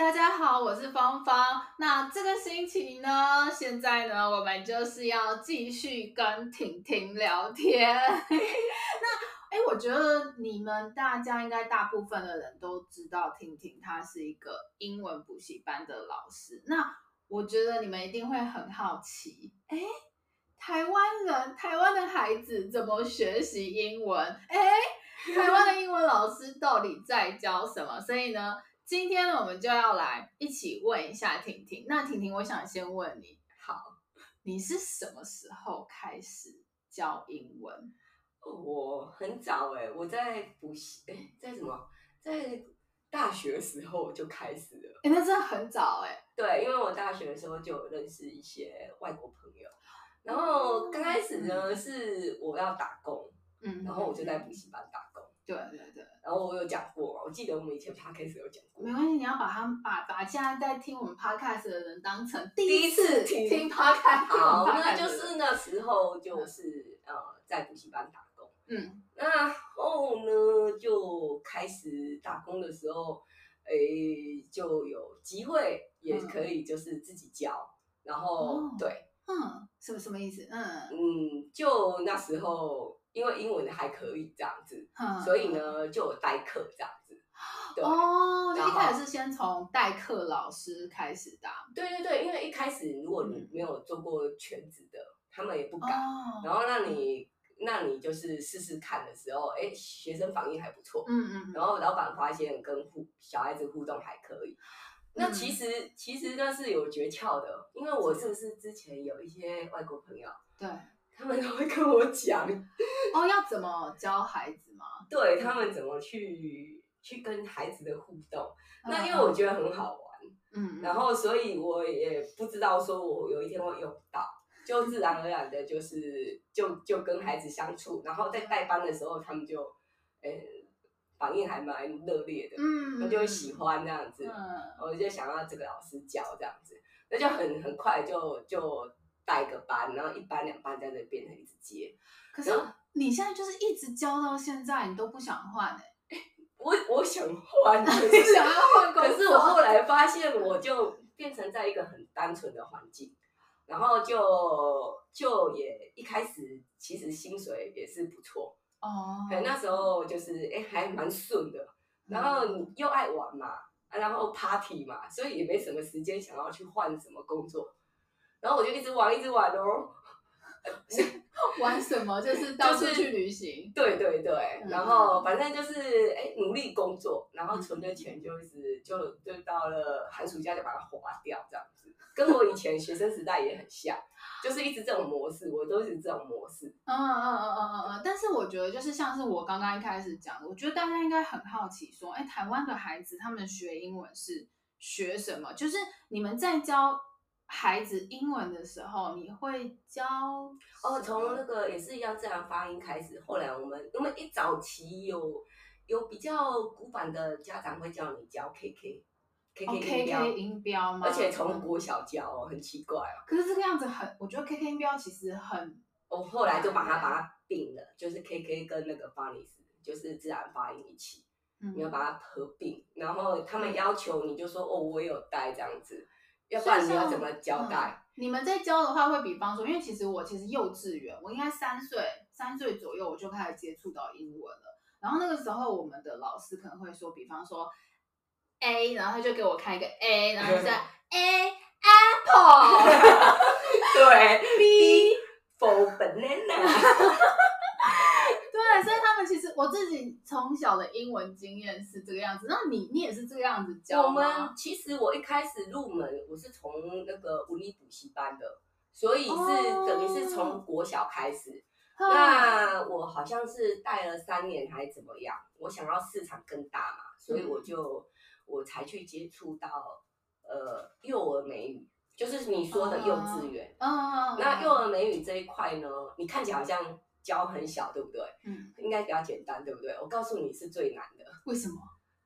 大家好，我是芳芳。那这个星期呢，现在呢，我们就是要继续跟婷婷聊天。那哎，我觉得你们大家应该大部分的人都知道，婷婷她是一个英文补习班的老师。那我觉得你们一定会很好奇，哎，台湾人，台湾的孩子怎么学习英文？哎，台湾的英文老师到底在教什么？所以呢，今天呢，我们就要来一起问一下婷婷。那婷婷，我想先问你，好，你是什么时候开始教英文？我很早哎、欸，我在补习，哎，在什么，在大学的时候就开始了。哎，那真的很早哎、欸。对，因为我大学的时候就有认识一些外国朋友，然后刚开始呢、嗯、是我要打工，嗯，然后我就在补习班打工。对对对，然后我有讲过，我记得我们以前 podcast 有讲过。没关系，你要把他们把把现在在听我们 podcast 的人当成第一次听 podcast。好，那就是那时候就是呃在补习班打工。嗯，然后呢就开始打工的时候，诶就有机会也可以就是自己教，然后对，嗯，什么什么意思？嗯嗯，就那时候。因为英文还可以这样子，嗯、所以呢就有代课这样子。对哦，就一开始是先从代课老师开始的。对对对，因为一开始如果你没有做过全职的，嗯、他们也不敢。哦、然后让你，那你就是试试看的时候，哎，学生反应还不错。嗯嗯。然后老板发现跟互小孩子互动还可以。嗯、那其实其实那是有诀窍的，因为我是不是之前有一些外国朋友？对。他们都会跟我讲，哦，要怎么教孩子吗？对，他们怎么去去跟孩子的互动？嗯、那因为我觉得很好玩，嗯，然后所以我也不知道说我有一天会用到，就自然而然的就是就就跟孩子相处，然后在带班的时候，他们就呃反应还蛮热烈的，嗯，他就会喜欢这样子，嗯，我就想要这个老师教这样子，那就很很快就就。带个班，然后一班两班在那变成一直接。可是你现在就是一直教到现在，你都不想换哎、欸？我我想换，你想要换工作。可是我后来发现，我就变成在一个很单纯的环境，然后就就也一开始其实薪水也是不错哦。对，那时候就是哎还蛮顺的，然后你又爱玩嘛，然后 party 嘛，所以也没什么时间想要去换什么工作。然后我就一直玩，一直玩哦。玩什么？就是到处去旅行。对对对，然后反正就是哎，努力工作，然后存的钱就一直就就到了寒暑假就把它花掉，这样子。跟我以前学生时代也很像，就是一直这种模式，我都是这种模式。嗯嗯嗯嗯嗯嗯。但是我觉得，就是像是我刚刚一开始讲的，我觉得大家应该很好奇，说，哎，台湾的孩子他们学英文是学什么？就是你们在教。孩子英文的时候，你会教哦，从那个也是要自然发音开始。后来我们因为一早期有有比较古板的家长会叫你教 K K K K 音标，哦、音标吗？而且从国小教哦，很奇怪哦。可是这个样子很，我觉得 K K 音标其实很。我后来就把它把它并了，就是 K K 跟那个 phonics 就是自然发音一起，嗯、你要把它合并。然后他们要求你就说哦，我有带这样子。要不然你要怎么交代？嗯，你们在教的话，会比方说，因为其实我其实幼稚园，我应该三岁，三岁左右我就开始接触到英文了。然后那个时候，我们的老师可能会说，比方说 A，然后他就给我开一个 A，然后就在 A apple，对，B for banana。对，所以他们其实我自己从小的英文经验是这个样子。那你你也是这个样子教吗？我们其实我一开始入门，我是从那个文理补习班的，所以是、哦、等于是从国小开始。哦、那我好像是带了三年还是怎么样？我想要市场更大嘛，所以我就、嗯、我才去接触到呃幼儿美语，就是你说的幼稚园。哦、那幼儿美语这一块呢，你看起来好像。教很小，对不对？嗯，应该比较简单，对不对？我告诉你是最难的。为什么？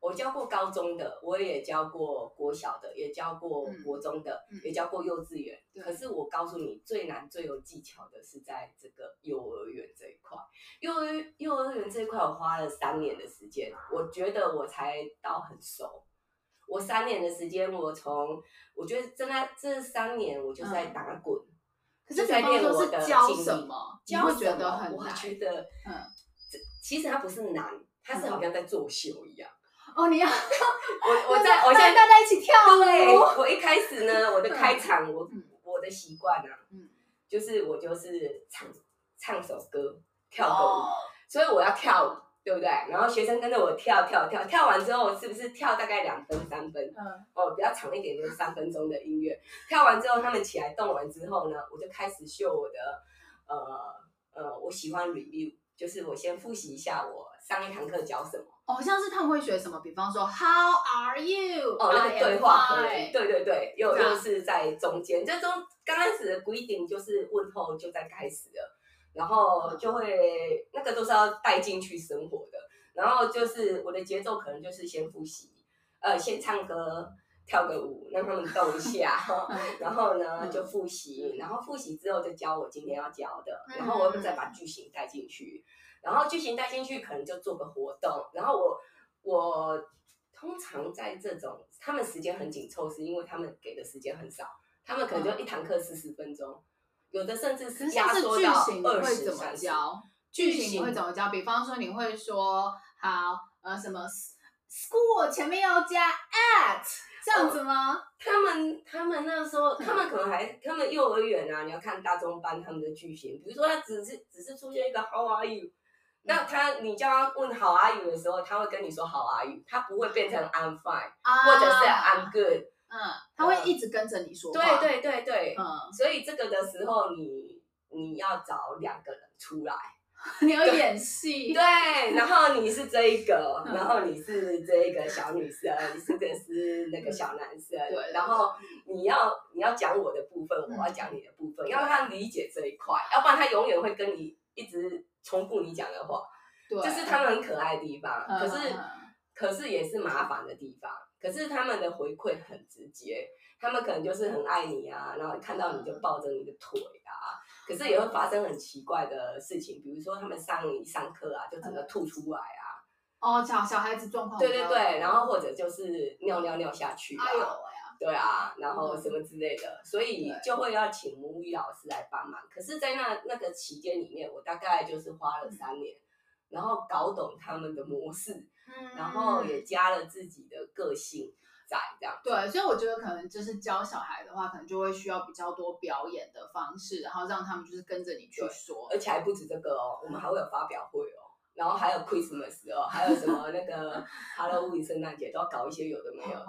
我教过高中的，我也教过国小的，也教过国中的，嗯、也教过幼稚园。嗯、可是我告诉你，最难、最有技巧的是在这个幼儿园这一块。幼儿幼儿园这一块，我花了三年的时间，我觉得我才到很熟。我三年的时间，我从我觉得真的这三年我就在打滚，嗯、可是在练我的教什么？教会觉得很难。我觉得，嗯，这其实它不是难，它是好像在作秀一样。哦，你要我我在我现在大家一起跳舞。对，我一开始呢，我的开场，我我的习惯啊，嗯，就是我就是唱唱首歌，跳个舞，所以我要跳舞。对不对？然后学生跟着我跳跳跳，跳完之后是不是跳大概两分三分？嗯。哦，比较长一点就是三分钟的音乐。跳完之后，他们起来动完之后呢，我就开始秀我的，呃呃，我喜欢 review，就是我先复习一下我上一堂课教什么。哦，像是他们会学什么？比方说 How are you？哦，那个对话可能，对对对，又又是在中间，这中刚开始的 greeting 就是问候就在开始了。然后就会那个都是要带进去生活的，然后就是我的节奏可能就是先复习，呃，先唱歌跳个舞，让他们动一下，然后呢就复习，然后复习之后就教我今天要教的，然后我会再把剧情带进去，然后剧情带进去可能就做个活动，然后我我通常在这种他们时间很紧凑，是因为他们给的时间很少，他们可能就一堂课四十分钟。有的甚至是压缩到二十三十。句型你会怎么教？比方说你会说好呃什么 school 前面要加 at 这样子吗？哦、他们他们那时候他们可能还他们幼儿园啊，你要看大中班他们的句型，比如说他只是只是出现一个 how are you，、嗯、那他你叫他问 how are you 的时候，他会跟你说 how are you，他不会变成 I'm fine、啊、或者是 I'm good。嗯，他会一直跟着你说话。对对对对，嗯，所以这个的时候你，你你要找两个人出来，你要演戏。对，然后你是这一个，然后你是这一个小女生，你是这是那个小男生。对，然后你要你要讲我的部分，我要讲你的部分，要让他理解这一块，要不然他永远会跟你一直重复你讲的话。对，这是他们很可爱的地方，可是可是也是麻烦的地方。可是他们的回馈很直接，他们可能就是很爱你啊，然后看到你就抱着你的腿啊。可是也会发生很奇怪的事情，比如说他们上一上课啊，就整个吐出来啊。哦，小小孩子状况。对对对，然后或者就是尿尿尿下去啊。对啊，然后什么之类的，所以就会要请母语老师来帮忙。可是，在那那个期间里面，我大概就是花了三年，然后搞懂他们的模式。嗯，然后也加了自己的个性在这样。对，所以我觉得可能就是教小孩的话，可能就会需要比较多表演的方式，然后让他们就是跟着你去说。而且还不止这个哦，我们还会有发表会哦，然后还有 Christmas 哦，还有什么那个 Halloween 圣诞节都要搞一些有的没有的，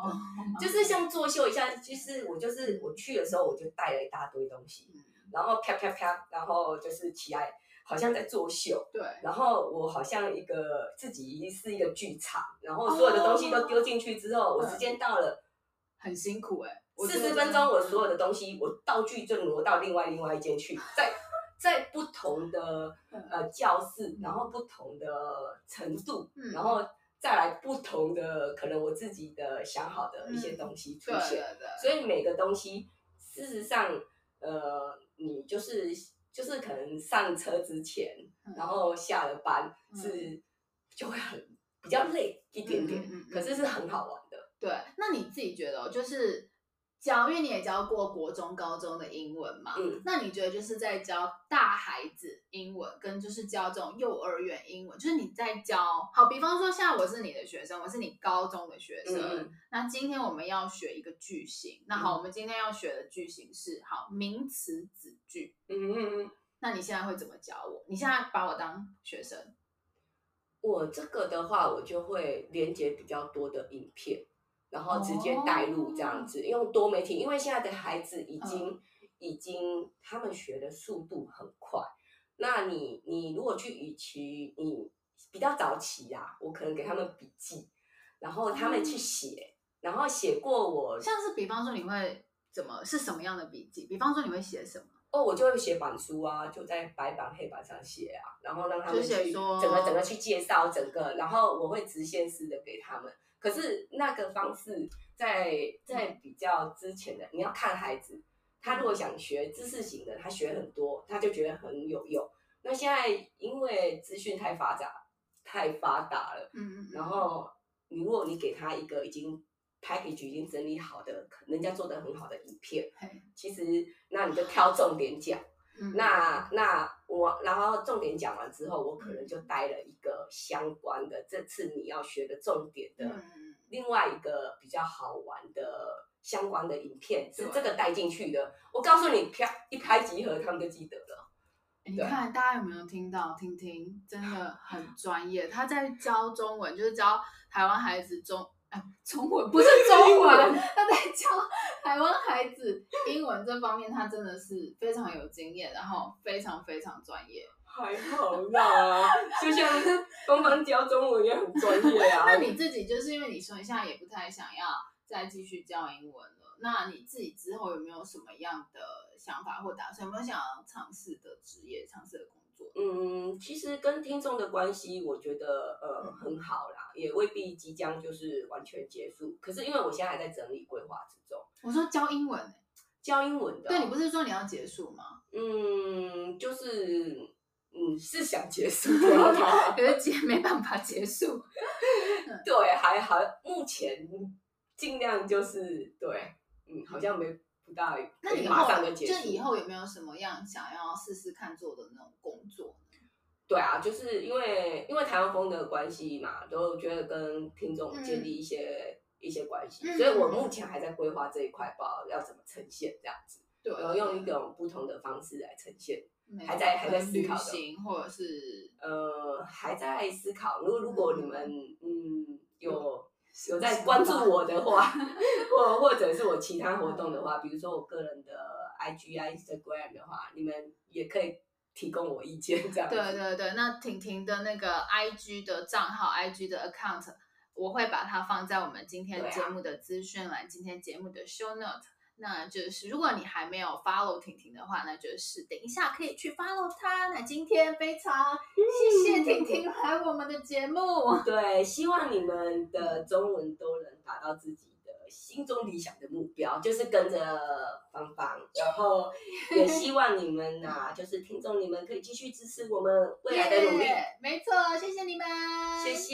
就是像作秀一下。其实我就是我去的时候，我就带了一大堆东西，然后啪啪啪，然后就是起来。好像在作秀，对，然后我好像一个自己是一个剧场，然后所有的东西都丢进去之后，哦、我时间到了，很辛苦哎、欸，四十分钟，我所有的东西，我道具就挪到另外另外一间去，在在不同的呃教室，然后不同的程度，嗯、然后再来不同的可能我自己的想好的一些东西出现，嗯、所以每个东西事实上呃你就是。就是可能上车之前，嗯、然后下了班是、嗯、就会很比较累一点点，可是是很好玩的。对，那你自己觉得，就是教，因为你也教过国中、高中的英文嘛，嗯，那你觉得就是在教大孩子英文，跟就是教这种幼儿园英文，就是你在教，好，比方说现在我是你的学生，我是你高中的学生，嗯、那今天我们要学一个句型，那好，嗯、我们今天要学的句型是好名词子句。嗯嗯嗯，那你现在会怎么教我？你现在把我当学生？我这个的话，我就会连接比较多的影片，然后直接带入这样子，哦、用多媒体。因为现在的孩子已经、嗯、已经他们学的速度很快。那你你如果去与其你比较早期呀、啊，我可能给他们笔记，然后他们去写，嗯、然后写过我像是比方说你会。怎么是什么样的笔记？比方说你会写什么？哦，我就会写板书啊，就在白板黑板上写啊，然后让他们去整个整个去介绍整个，然后我会直线式的给他们。可是那个方式在在比较之前的，你要看孩子，他如果想学知识型的，他学很多，他就觉得很有用。那现在因为资讯太发达，太发达了，嗯嗯，然后你如果你给他一个已经。package 已经整理好的，人家做的很好的影片。其实那你就挑重点讲。嗯、那那后重点讲完之后，我可能就带了一个相关的，这次你要学的重点的另外一个比较好玩的相关的影片，是这个带进去的。我告诉你，啪一拍即合，他们就记得了。你看大家有没有听到？听听真的很专业，他在教中文，就是教台湾孩子中。中文不是中文，他在教台湾孩子英文这方面，他真的是非常有经验，然后非常非常专业。还好啦，就像芳芳教中文也很专业啊。那你自己就是因为你说你现在也不太想要再继续教英文了，那你自己之后有没有什么样的想法或打算？有没有想要尝试的职业，尝试的工作？嗯，其实跟听众的关系，我觉得呃很好啦，也未必即将就是完全结束。可是因为我现在还在整理规划之中。我说教英文，教英文的。对，你不是说你要结束吗？嗯，就是嗯是想结束 的，可是结没办法结束。对，还好，目前尽量就是对，嗯，好像没。不大，那你马上就结束。就以后有没有什么样想要试试看做的那种工作？对啊，就是因为因为台湾风的关系嘛，都觉得跟听众建立一些、嗯、一些关系，嗯、所以我目前还在规划这一块，不知道要怎么呈现这样子。对，然后用一种不同的方式来呈现，还在还在思考的，或者是呃还在思考。如果如果你们嗯有。有在关注我的话，或或者是我其他活动的话，比如说我个人的 IG、Instagram 的话，你们也可以提供我意见，这样。对对对，那婷婷的那个 IG 的账号、IG 的 account，我会把它放在我们今天节目的资讯栏，啊、今天节目的 show note。那就是如果你还没有 follow 婷婷的话，那就是等一下可以去 follow 她。那今天非常谢谢婷婷来我们的节目。对，希望你们的中文都能达到自己的心中理想的目标，就是跟着芳芳。然后也 希望你们呐、啊，就是听众你们可以继续支持我们未来的努力。Yeah, 没错，谢谢你们，谢谢。